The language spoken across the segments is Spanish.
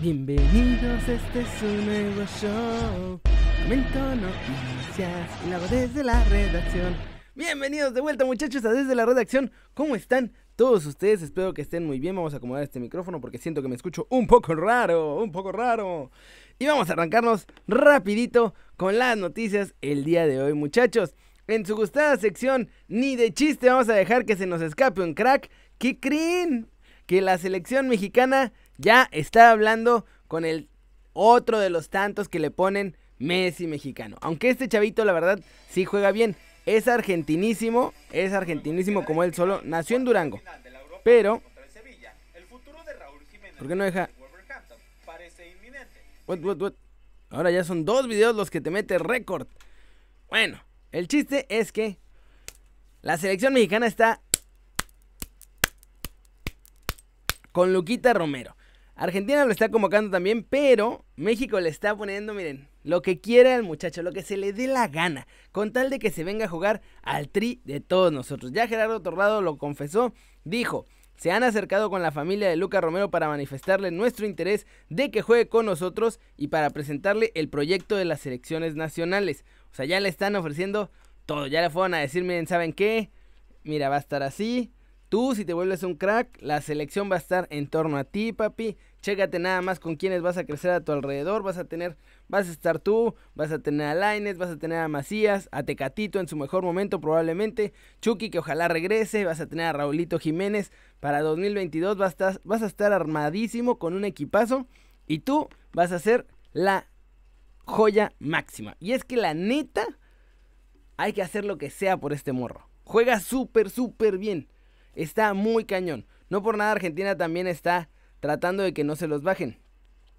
Bienvenidos, este es un nuevo show. Comento noticias y lo hago desde la redacción. Bienvenidos de vuelta muchachos a Desde la Redacción. ¿Cómo están todos ustedes? Espero que estén muy bien. Vamos a acomodar este micrófono porque siento que me escucho un poco raro, un poco raro. Y vamos a arrancarnos rapidito con las noticias el día de hoy muchachos. En su gustada sección, ni de chiste vamos a dejar que se nos escape un crack. ¿Qué creen? Que la selección mexicana ya está hablando con el otro de los tantos que le ponen Messi mexicano. Aunque este chavito, la verdad, sí juega bien. Es argentinísimo, es argentinísimo como él solo. Nació en Durango. Pero... ¿Por qué no deja...? What, what, what? Ahora ya son dos videos los que te mete récord. Bueno, el chiste es que la selección mexicana está con Luquita Romero. Argentina lo está convocando también, pero México le está poniendo, miren, lo que quiere al muchacho, lo que se le dé la gana, con tal de que se venga a jugar al tri de todos nosotros. Ya Gerardo Torrado lo confesó, dijo, se han acercado con la familia de Luca Romero para manifestarle nuestro interés de que juegue con nosotros y para presentarle el proyecto de las selecciones nacionales. O sea, ya le están ofreciendo todo, ya le fueron a decir, miren, ¿saben qué? Mira, va a estar así, Tú, si te vuelves un crack, la selección va a estar en torno a ti, papi. Chécate nada más con quiénes vas a crecer a tu alrededor. Vas a tener, vas a estar tú, vas a tener a Laines, vas a tener a Macías, a Tecatito en su mejor momento probablemente. Chucky, que ojalá regrese. Vas a tener a Raulito Jiménez. Para 2022 vas a estar, vas a estar armadísimo con un equipazo. Y tú vas a ser la joya máxima. Y es que la neta, hay que hacer lo que sea por este morro. Juega súper, súper bien está muy cañón. No por nada Argentina también está tratando de que no se los bajen.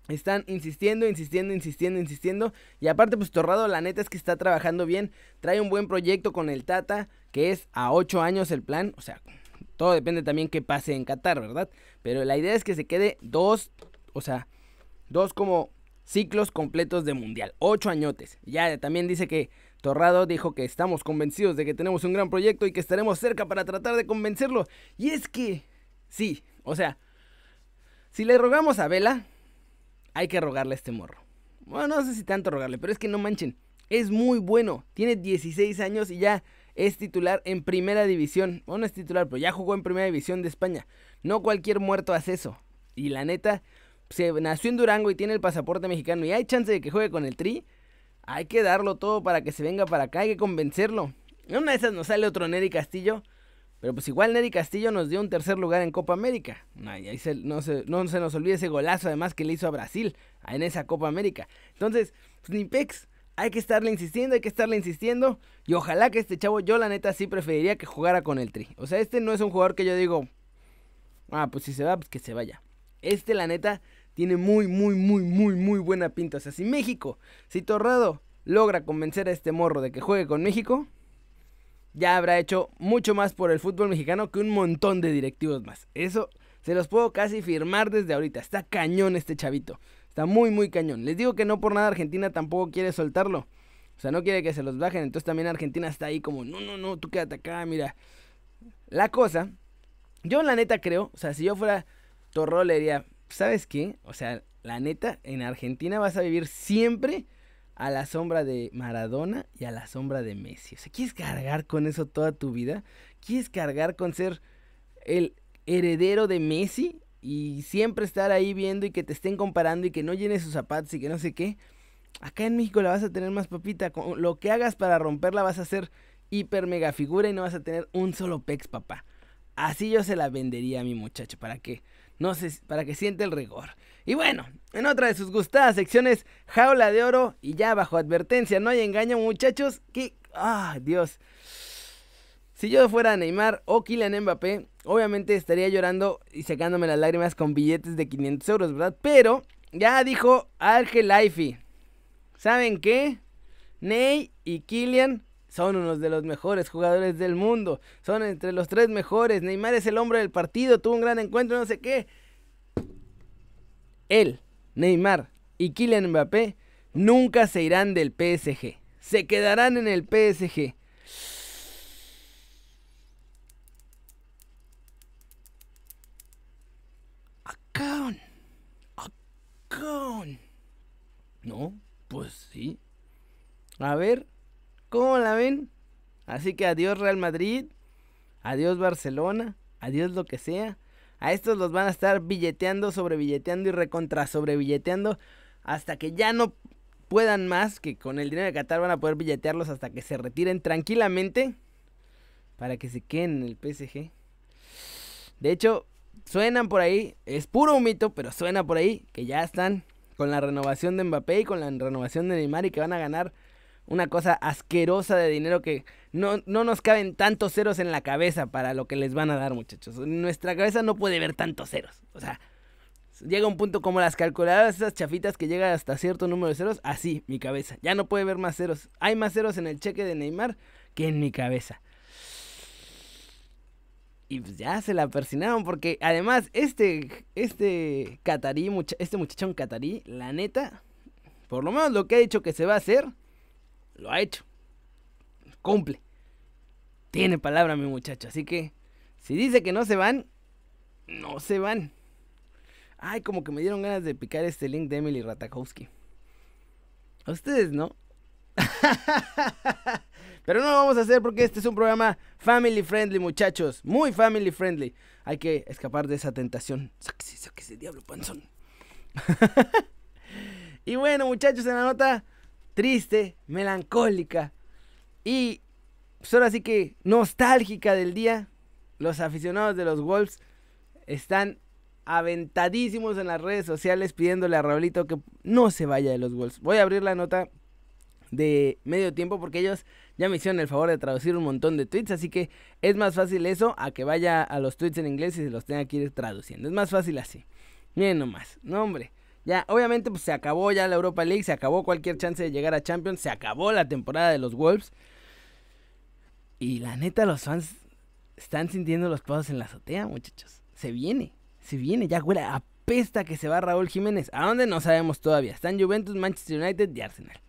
Están insistiendo, insistiendo, insistiendo, insistiendo. Y aparte, pues Torrado, la neta es que está trabajando bien. Trae un buen proyecto con el Tata, que es a 8 años el plan. O sea, todo depende también que pase en Qatar, ¿verdad? Pero la idea es que se quede dos, o sea, dos como ciclos completos de mundial. Ocho añotes. Ya también dice que Torrado dijo que estamos convencidos de que tenemos un gran proyecto y que estaremos cerca para tratar de convencerlo. Y es que, sí, o sea, si le rogamos a Vela, hay que rogarle a este morro. Bueno, no sé si tanto rogarle, pero es que no manchen. Es muy bueno. Tiene 16 años y ya es titular en primera división. Bueno, no es titular, pero ya jugó en primera división de España. No cualquier muerto hace eso. Y la neta, se nació en Durango y tiene el pasaporte mexicano y hay chance de que juegue con el Tri hay que darlo todo para que se venga para acá, hay que convencerlo. En una de esas nos sale otro Neri Castillo. Pero pues igual Neri Castillo nos dio un tercer lugar en Copa América. ahí se, no, se, no se nos olvide ese golazo además que le hizo a Brasil en esa Copa América. Entonces, pues, ni pex, hay que estarle insistiendo, hay que estarle insistiendo. Y ojalá que este chavo, yo la neta sí preferiría que jugara con el Tri. O sea, este no es un jugador que yo digo, ah, pues si se va, pues que se vaya. Este la neta tiene muy, muy, muy, muy, muy buena pinta. O sea, si México, si Torrado logra convencer a este morro de que juegue con México, ya habrá hecho mucho más por el fútbol mexicano que un montón de directivos más. Eso se los puedo casi firmar desde ahorita. Está cañón este chavito. Está muy, muy cañón. Les digo que no por nada Argentina tampoco quiere soltarlo. O sea, no quiere que se los bajen. Entonces también Argentina está ahí como, no, no, no, tú quédate acá, mira. La cosa, yo la neta creo, o sea, si yo fuera Torro le diría, ¿sabes qué? O sea, la neta, en Argentina vas a vivir siempre a la sombra de Maradona y a la sombra de Messi. O sea, ¿quieres cargar con eso toda tu vida? ¿Quieres cargar con ser el heredero de Messi y siempre estar ahí viendo y que te estén comparando y que no llenes sus zapatos y que no sé qué? Acá en México la vas a tener más papita. lo que hagas para romperla vas a ser hiper mega figura y no vas a tener un solo pex, papá. Así yo se la vendería a mi muchacho. ¿Para qué? No sé, para que siente el rigor. Y bueno, en otra de sus gustadas secciones, jaula de oro y ya bajo advertencia, no hay engaño muchachos, que, ah, Dios. Si yo fuera Neymar o Kylian Mbappé, obviamente estaría llorando y secándome las lágrimas con billetes de 500 euros, ¿verdad? Pero ya dijo Arge Laifi. ¿Saben qué? Ney y Kylian son unos de los mejores jugadores del mundo. Son entre los tres mejores. Neymar es el hombre del partido. Tuvo un gran encuentro, no sé qué. Él, Neymar y Kylian Mbappé nunca se irán del PSG. Se quedarán en el PSG. Acá. No, pues sí. A ver, ¿cómo la ven? Así que adiós Real Madrid, adiós Barcelona, adiós lo que sea. A estos los van a estar billeteando, sobre billeteando y recontra sobre billeteando hasta que ya no puedan más, que con el dinero de Qatar van a poder billetearlos hasta que se retiren tranquilamente para que se queden en el PSG. De hecho, suenan por ahí, es puro mito, pero suena por ahí que ya están con la renovación de Mbappé y con la renovación de Neymar y que van a ganar una cosa asquerosa de dinero que no, no nos caben tantos ceros en la cabeza para lo que les van a dar, muchachos. nuestra cabeza no puede ver tantos ceros. O sea, llega un punto como las calculadoras, esas chafitas que llegan hasta cierto número de ceros, así, mi cabeza. Ya no puede ver más ceros. Hay más ceros en el cheque de Neymar que en mi cabeza. Y pues ya se la persinaron porque además este, este catarí, este muchachón catarí, la neta, por lo menos lo que ha dicho que se va a hacer, lo ha hecho. Cumple. Tiene palabra mi muchacho. Así que si dice que no se van, no se van. Ay, como que me dieron ganas de picar este link de Emily Ratakowski. A ustedes no. Pero no lo vamos a hacer porque este es un programa family friendly, muchachos. Muy family friendly. Hay que escapar de esa tentación. Sáquese, sáquese, diablo panzón. y bueno, muchachos, en la nota triste, melancólica y pues ahora sí que nostálgica del día, los aficionados de los Wolves están aventadísimos en las redes sociales pidiéndole a Raulito que no se vaya de los Wolves. Voy a abrir la nota de medio tiempo porque ellos ya me hicieron el favor de traducir un montón de tweets, así que es más fácil eso a que vaya a los tweets en inglés y se los tenga que ir traduciendo. Es más fácil así. Miren nomás, no hombre. Ya, obviamente pues se acabó ya la Europa League, se acabó cualquier chance de llegar a Champions, se acabó la temporada de los Wolves. Y la neta los fans están sintiendo los pasos en la azotea, muchachos. Se viene, se viene, ya güey, apesta que se va Raúl Jiménez. ¿A dónde? No sabemos todavía. Están Juventus, Manchester United y Arsenal.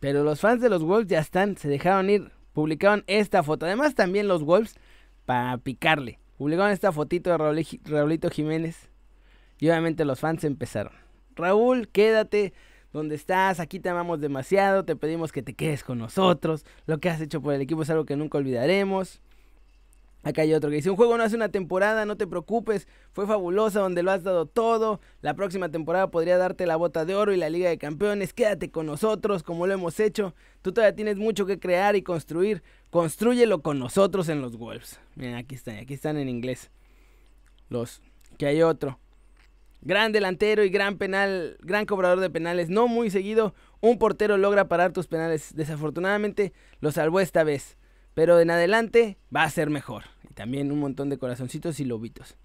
Pero los fans de los Wolves ya están, se dejaron ir, publicaron esta foto. Además también los Wolves, para picarle, publicaron esta fotito de Raulito Jiménez. Y obviamente los fans empezaron. Raúl, quédate donde estás, aquí te amamos demasiado, te pedimos que te quedes con nosotros. Lo que has hecho por el equipo es algo que nunca olvidaremos. Acá hay otro que dice, un juego no hace una temporada, no te preocupes, fue fabulosa donde lo has dado todo, la próxima temporada podría darte la bota de oro y la Liga de Campeones, quédate con nosotros como lo hemos hecho, tú todavía tienes mucho que crear y construir, construyelo con nosotros en los Wolves. Miren, aquí están, aquí están en inglés. Los, que hay otro. Gran delantero y gran penal, gran cobrador de penales, no muy seguido, un portero logra parar tus penales, desafortunadamente lo salvó esta vez. Pero en adelante va a ser mejor. Y también un montón de corazoncitos y lobitos.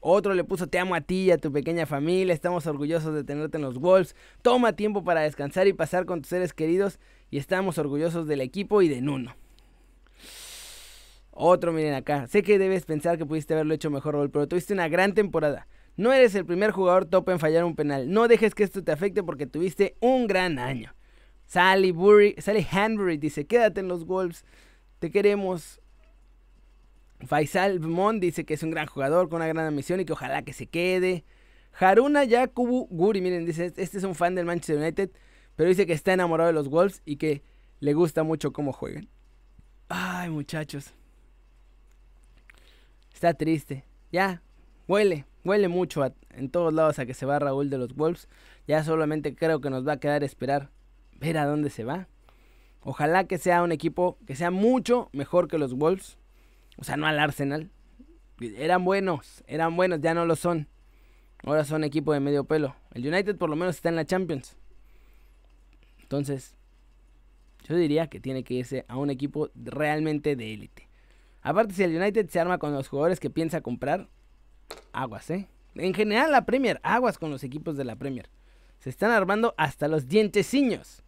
Otro le puso te amo a ti y a tu pequeña familia, estamos orgullosos de tenerte en los Wolves. Toma tiempo para descansar y pasar con tus seres queridos y estamos orgullosos del equipo y de Nuno. Otro, miren acá. Sé que debes pensar que pudiste haberlo hecho mejor, pero tuviste una gran temporada. No eres el primer jugador top en fallar un penal. No dejes que esto te afecte porque tuviste un gran año. Sally, Burry, Sally Hanbury dice, quédate en los Wolves. Te queremos. Faisal Bmond dice que es un gran jugador con una gran ambición y que ojalá que se quede. Haruna Yakubu Guri, miren, dice, este es un fan del Manchester United, pero dice que está enamorado de los Wolves y que le gusta mucho cómo juegan. Ay, muchachos. Está triste. Ya, huele, huele mucho en todos lados a que se va Raúl de los Wolves. Ya solamente creo que nos va a quedar esperar ver a dónde se va. Ojalá que sea un equipo que sea mucho mejor que los Wolves. O sea, no al Arsenal. Eran buenos, eran buenos, ya no lo son. Ahora son equipo de medio pelo. El United por lo menos está en la Champions. Entonces, yo diría que tiene que irse a un equipo realmente de élite. Aparte, si el United se arma con los jugadores que piensa comprar, aguas, ¿eh? En general, la Premier, aguas con los equipos de la Premier. Se están armando hasta los dienteciños.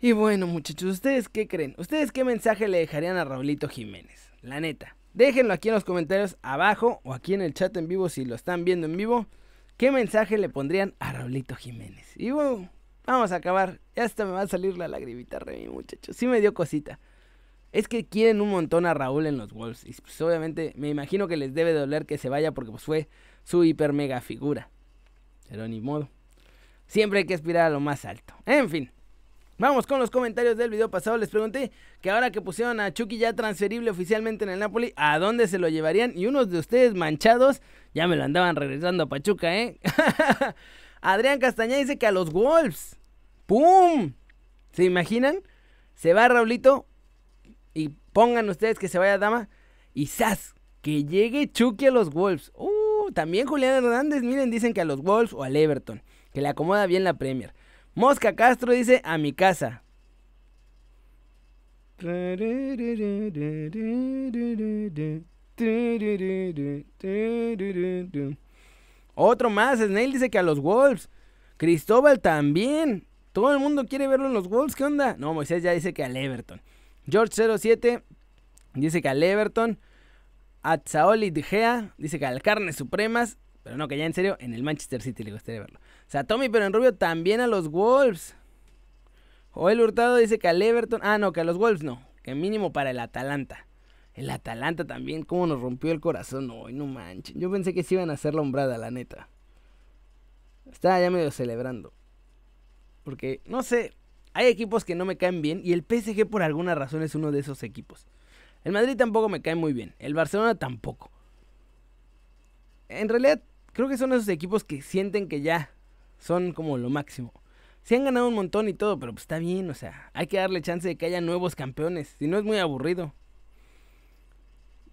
Y bueno, muchachos, ¿ustedes qué creen? ¿Ustedes qué mensaje le dejarían a Raulito Jiménez? La neta. Déjenlo aquí en los comentarios abajo o aquí en el chat en vivo si lo están viendo en vivo. ¿Qué mensaje le pondrían a Raulito Jiménez? Y bueno, vamos a acabar. Ya hasta me va a salir la lagrimita, re, mi muchachos. Sí me dio cosita. Es que quieren un montón a Raúl en los Wolves. Y pues obviamente me imagino que les debe doler que se vaya porque pues fue su hiper mega figura. Pero ni modo. siempre hay que aspirar a lo más alto. En fin. Vamos con los comentarios del video pasado. Les pregunté que ahora que pusieron a Chucky ya transferible oficialmente en el Napoli, ¿a dónde se lo llevarían? Y unos de ustedes manchados ya me lo andaban regresando a Pachuca, ¿eh? Adrián Castaña dice que a los Wolves. ¡Pum! ¿Se imaginan? Se va Raulito y pongan ustedes que se vaya Dama y ¡zas! Que llegue Chucky a los Wolves. Uh, también Julián Hernández, miren, dicen que a los Wolves o al Everton, que le acomoda bien la Premier. Mosca Castro dice a mi casa. Otro más, Snail dice que a los Wolves. Cristóbal también. Todo el mundo quiere verlo en los Wolves, ¿qué onda? No, Moisés ya dice que al Everton. George07 dice que al Everton. Atzaoli Gea dice que al Carnes Supremas. Pero no, que ya en serio, en el Manchester City le gustaría verlo. O sea, Tommy, pero en rubio también a los Wolves. Joel Hurtado dice que al Everton. Ah, no, que a los Wolves no. Que mínimo para el Atalanta. El Atalanta también, cómo nos rompió el corazón hoy, no manchen. Yo pensé que se iban a hacer la hombrada, la neta. Estaba ya medio celebrando. Porque, no sé, hay equipos que no me caen bien y el PSG por alguna razón es uno de esos equipos. El Madrid tampoco me cae muy bien, el Barcelona tampoco. En realidad, creo que son esos equipos que sienten que ya son como lo máximo. Se han ganado un montón y todo, pero pues está bien, o sea, hay que darle chance de que haya nuevos campeones, si no es muy aburrido.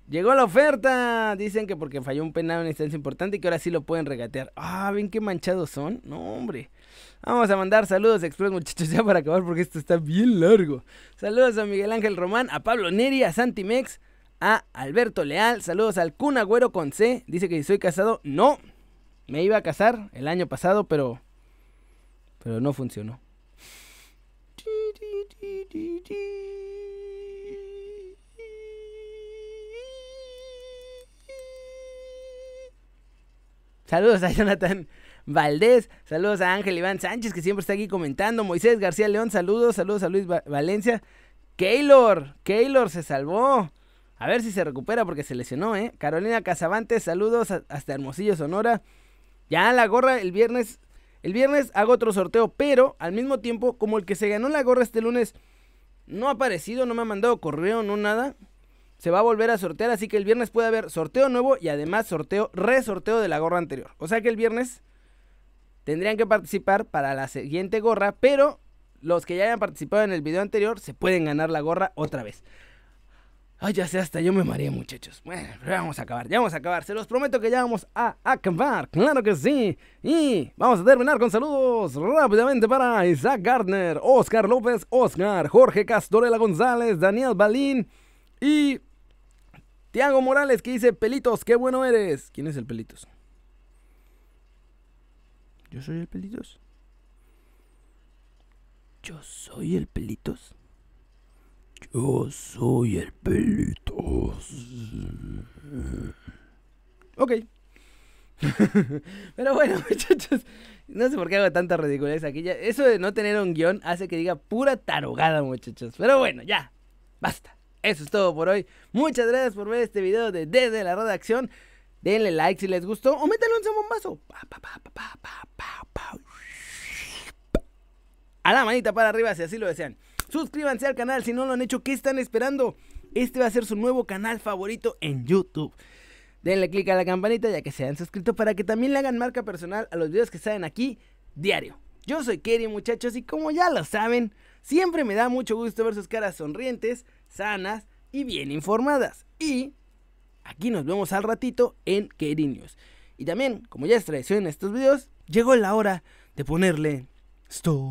Llegó la oferta, dicen que porque falló un penal en instancia importante y que ahora sí lo pueden regatear. Ah, ven qué manchados son. No, hombre. Vamos a mandar saludos express, muchachos, ya para acabar porque esto está bien largo. Saludos a Miguel Ángel Román, a Pablo Neri, a Santi Mex, a Alberto Leal. Saludos al Kun Agüero con C. Dice que si soy casado, no. Me iba a casar el año pasado, pero pero no funcionó. Saludos a Jonathan Valdés, saludos a Ángel Iván Sánchez que siempre está aquí comentando, Moisés García León, saludos, saludos a Luis Valencia, Keylor, Keylor se salvó, a ver si se recupera porque se lesionó, ¿eh? Carolina Casavantes, saludos hasta Hermosillo, Sonora, ya la gorra el viernes el viernes hago otro sorteo, pero al mismo tiempo, como el que se ganó la gorra este lunes no ha aparecido, no me ha mandado correo, no nada, se va a volver a sortear, así que el viernes puede haber sorteo nuevo y además sorteo, resorteo de la gorra anterior. O sea que el viernes tendrían que participar para la siguiente gorra, pero los que ya hayan participado en el video anterior se pueden ganar la gorra otra vez. Ay, ya sé, hasta yo me mareé, muchachos. Bueno, pero vamos a acabar, ya vamos a acabar. Se los prometo que ya vamos a acabar, claro que sí. Y vamos a terminar con saludos rápidamente para Isaac Gardner, Oscar López, Oscar, Jorge Castorela González, Daniel Balín y Tiago Morales que dice, Pelitos, qué bueno eres. ¿Quién es el Pelitos? Yo soy el Pelitos. Yo soy el Pelitos. Yo soy el Pelitos. Ok. Pero bueno, muchachos, no sé por qué hago tanta ridiculez aquí. Eso de no tener un guion hace que diga pura tarogada, muchachos. Pero bueno, ya, basta. Eso es todo por hoy. Muchas gracias por ver este video de Desde la Redacción. Denle like si les gustó o métanle un bombazo. A la manita para arriba si así lo desean. Suscríbanse al canal si no lo han hecho. ¿Qué están esperando? Este va a ser su nuevo canal favorito en YouTube. Denle click a la campanita ya que se han suscrito para que también le hagan marca personal a los videos que salen aquí diario. Yo soy Kerry muchachos y como ya lo saben, siempre me da mucho gusto ver sus caras sonrientes, sanas y bien informadas. Y aquí nos vemos al ratito en Kerry News. Y también, como ya es tradición en estos videos, llegó la hora de ponerle stop.